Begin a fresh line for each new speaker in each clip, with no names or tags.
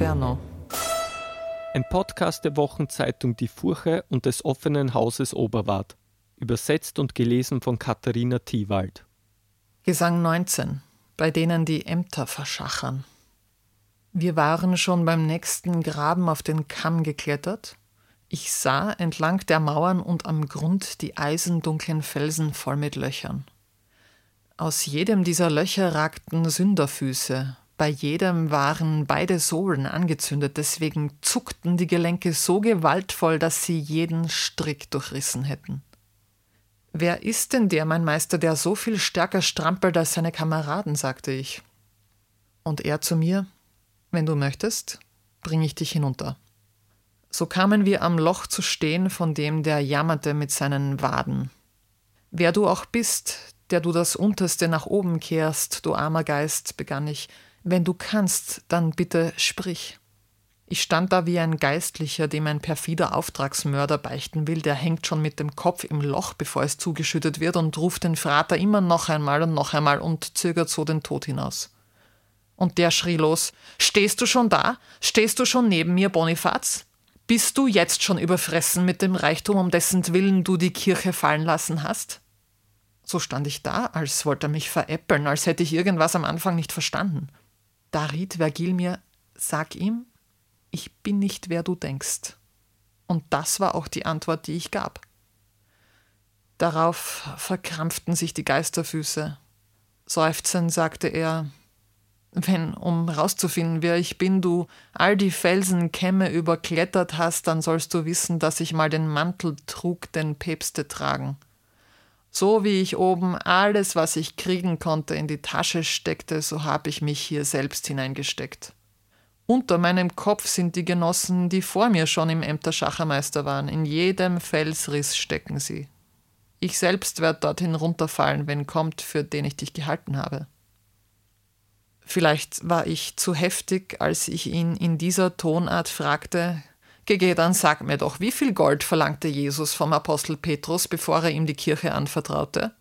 Inferno.
Ein Podcast der Wochenzeitung Die Furche und des offenen Hauses Oberwart. Übersetzt und gelesen von Katharina Thiewald.
Gesang 19, bei denen die Ämter verschachern. Wir waren schon beim nächsten Graben auf den Kamm geklettert. Ich sah entlang der Mauern und am Grund die eisendunklen Felsen voll mit Löchern. Aus jedem dieser Löcher ragten Sünderfüße, bei jedem waren beide Sohlen angezündet, deswegen zuckten die Gelenke so gewaltvoll, dass sie jeden Strick durchrissen hätten. Wer ist denn der, mein Meister, der so viel stärker strampelt als seine Kameraden? sagte ich. Und er zu mir, wenn du möchtest, bring ich dich hinunter. So kamen wir am Loch zu stehen, von dem der jammerte mit seinen Waden. Wer du auch bist, der du das Unterste nach oben kehrst, du armer Geist, begann ich, wenn du kannst, dann bitte sprich. Ich stand da wie ein Geistlicher, dem ein perfider Auftragsmörder beichten will, der hängt schon mit dem Kopf im Loch, bevor es zugeschüttet wird, und ruft den Frater immer noch einmal und noch einmal und zögert so den Tod hinaus. Und der schrie los: Stehst du schon da? Stehst du schon neben mir, Bonifaz? Bist du jetzt schon überfressen mit dem Reichtum, um dessen Willen du die Kirche fallen lassen hast? So stand ich da, als wollte er mich veräppeln, als hätte ich irgendwas am Anfang nicht verstanden. Da riet Vergil mir: Sag ihm, ich bin nicht wer du denkst. Und das war auch die Antwort, die ich gab. Darauf verkrampften sich die Geisterfüße. Seufzend sagte er, wenn, um rauszufinden, wer ich bin, du all die Felsenkämme überklettert hast, dann sollst du wissen, dass ich mal den Mantel trug, den Päpste tragen. So wie ich oben alles, was ich kriegen konnte, in die Tasche steckte, so habe ich mich hier selbst hineingesteckt. Unter meinem Kopf sind die Genossen, die vor mir schon im Ämter Schachermeister waren. In jedem Felsriss stecken sie. Ich selbst werde dorthin runterfallen, wenn kommt, für den ich dich gehalten habe. Vielleicht war ich zu heftig, als ich ihn in dieser Tonart fragte, Gege, dann sag mir doch, wie viel Gold verlangte Jesus vom Apostel Petrus, bevor er ihm die Kirche anvertraute?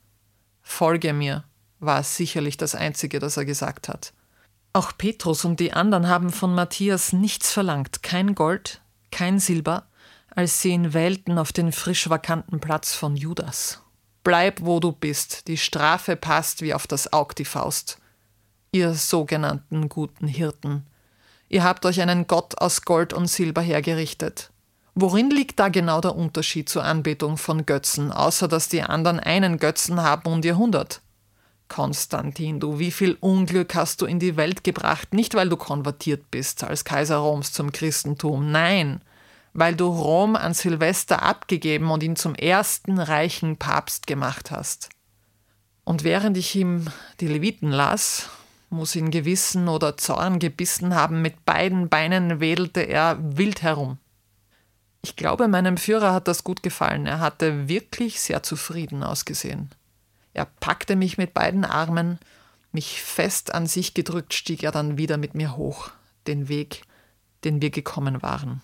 Folge mir, war sicherlich das Einzige, das er gesagt hat. Auch Petrus und die anderen haben von Matthias nichts verlangt, kein Gold, kein Silber, als sie ihn wählten auf den frisch vakanten Platz von Judas. Bleib, wo du bist, die Strafe passt wie auf das Aug die Faust ihr sogenannten guten Hirten. Ihr habt euch einen Gott aus Gold und Silber hergerichtet. Worin liegt da genau der Unterschied zur Anbetung von Götzen, außer dass die anderen einen Götzen haben und ihr hundert? Konstantin, du, wie viel Unglück hast du in die Welt gebracht, nicht weil du konvertiert bist als Kaiser Roms zum Christentum, nein, weil du Rom an Silvester abgegeben und ihn zum ersten reichen Papst gemacht hast. Und während ich ihm die Leviten las, muss ihn Gewissen oder Zorn gebissen haben, mit beiden Beinen wedelte er wild herum. Ich glaube, meinem Führer hat das gut gefallen, er hatte wirklich sehr zufrieden ausgesehen. Er packte mich mit beiden Armen, mich fest an sich gedrückt stieg er dann wieder mit mir hoch, den Weg, den wir gekommen waren.